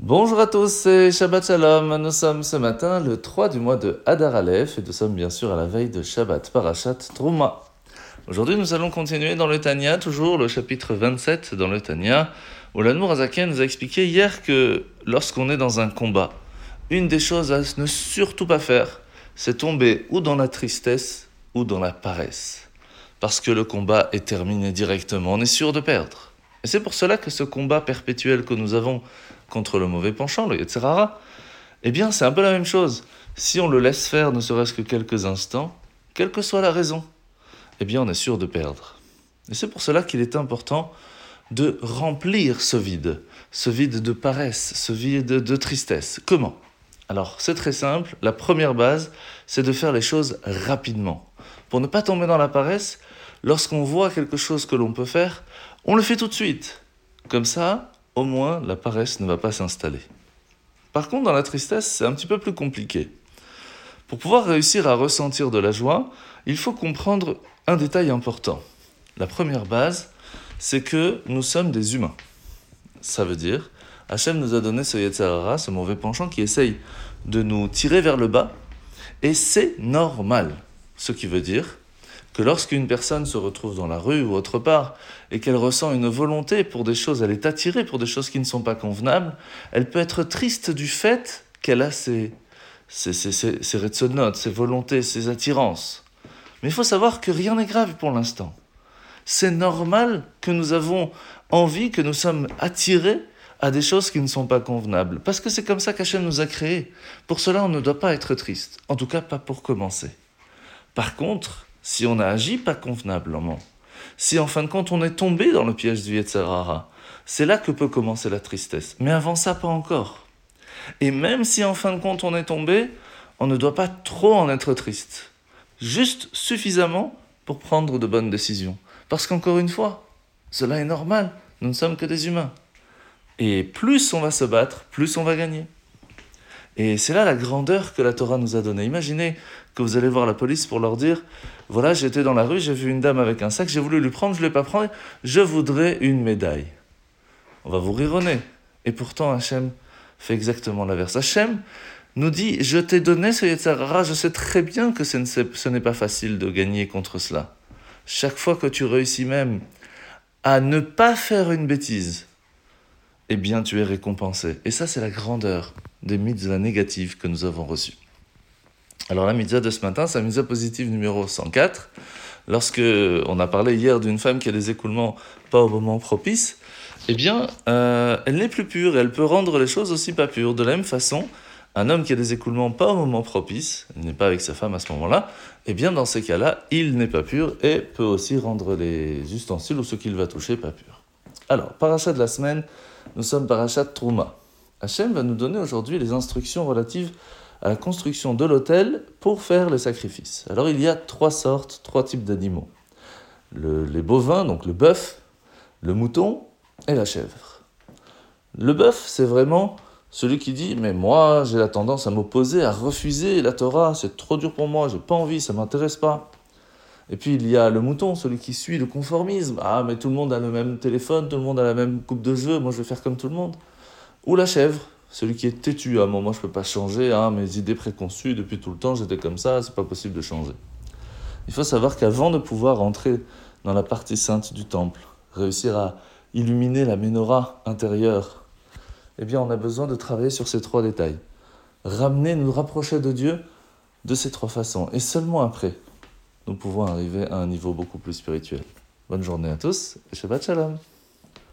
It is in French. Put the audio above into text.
Bonjour à tous, c'est Shabbat Shalom. Nous sommes ce matin le 3 du mois de Hadar Aleph et nous sommes bien sûr à la veille de Shabbat Parashat Trouma. Aujourd'hui, nous allons continuer dans le Tanya, toujours le chapitre 27 dans le Tanya, où l'Admour Azaken nous a expliqué hier que lorsqu'on est dans un combat, une des choses à ne surtout pas faire, c'est tomber ou dans la tristesse ou dans la paresse. Parce que le combat est terminé directement, on est sûr de perdre. Et c'est pour cela que ce combat perpétuel que nous avons contre le mauvais penchant, le Yetzirara, eh bien c'est un peu la même chose. Si on le laisse faire ne serait-ce que quelques instants, quelle que soit la raison, eh bien on est sûr de perdre. Et c'est pour cela qu'il est important de remplir ce vide, ce vide de paresse, ce vide de tristesse. Comment? Alors c'est très simple, la première base, c'est de faire les choses rapidement. Pour ne pas tomber dans la paresse, lorsqu'on voit quelque chose que l'on peut faire, on le fait tout de suite. Comme ça, au moins la paresse ne va pas s'installer. Par contre, dans la tristesse, c'est un petit peu plus compliqué. Pour pouvoir réussir à ressentir de la joie, il faut comprendre un détail important. La première base, c'est que nous sommes des humains. Ça veut dire, Hachem nous a donné ce Yetzirara, ce mauvais penchant qui essaye de nous tirer vers le bas, et c'est normal. Ce qui veut dire que lorsqu'une personne se retrouve dans la rue ou autre part et qu'elle ressent une volonté pour des choses, elle est attirée pour des choses qui ne sont pas convenables, elle peut être triste du fait qu'elle a ses, ses, ses, ses, ses volontés, ses attirances. Mais il faut savoir que rien n'est grave pour l'instant. C'est normal que nous avons envie, que nous sommes attirés à des choses qui ne sont pas convenables. Parce que c'est comme ça qu'Hachem nous a créés. Pour cela, on ne doit pas être triste. En tout cas, pas pour commencer. Par contre, si on a agi pas convenablement, si en fin de compte on est tombé dans le piège du Yetzirara, c'est là que peut commencer la tristesse. Mais avant ça, pas encore. Et même si en fin de compte on est tombé, on ne doit pas trop en être triste. Juste suffisamment pour prendre de bonnes décisions. Parce qu'encore une fois, cela est normal, nous ne sommes que des humains. Et plus on va se battre, plus on va gagner. Et c'est là la grandeur que la Torah nous a donnée. Imaginez que vous allez voir la police pour leur dire, voilà, j'étais dans la rue, j'ai vu une dame avec un sac, j'ai voulu lui prendre, je ne l'ai pas pris, je voudrais une médaille. On va vous rironner. Et pourtant, Hachem fait exactement l'inverse. Hachem nous dit, je t'ai donné ce Yetzirara, je sais très bien que ce n'est pas facile de gagner contre cela. Chaque fois que tu réussis même à ne pas faire une bêtise, eh bien tu es récompensé. Et ça, c'est la grandeur des mitzvahs négatives que nous avons reçues. Alors la mitzvah de ce matin, c'est la mitzvah positive numéro 104. Lorsque on a parlé hier d'une femme qui a des écoulements pas au moment propice, eh bien, euh, elle n'est plus pure et elle peut rendre les choses aussi pas pures. De la même façon, un homme qui a des écoulements pas au moment propice, il n'est pas avec sa femme à ce moment-là, eh bien, dans ces cas-là, il n'est pas pur et peut aussi rendre les ustensiles ou ce qu'il va toucher pas pur. Alors, parachat de la semaine, nous sommes parachat Trouma. Hachem va nous donner aujourd'hui les instructions relatives à la construction de l'autel pour faire les sacrifices. Alors il y a trois sortes, trois types d'animaux. les bovins, donc le bœuf, le mouton et la chèvre. Le bœuf, c'est vraiment celui qui dit Mais moi, j'ai la tendance à m'opposer, à refuser la Torah, c'est trop dur pour moi, j'ai pas envie, ça m'intéresse pas. Et puis il y a le mouton, celui qui suit le conformisme. Ah, mais tout le monde a le même téléphone, tout le monde a la même coupe de jeu, moi je vais faire comme tout le monde. Ou la chèvre, celui qui est têtu. Ah, moi je peux pas changer, hein, mes idées préconçues, depuis tout le temps j'étais comme ça, c'est pas possible de changer. Il faut savoir qu'avant de pouvoir entrer dans la partie sainte du temple, réussir à illuminer la menorah intérieure, eh bien on a besoin de travailler sur ces trois détails. Ramener, nous rapprocher de Dieu de ces trois façons. Et seulement après, nous pouvons arriver à un niveau beaucoup plus spirituel. Bonne journée à tous et Shabbat Shalom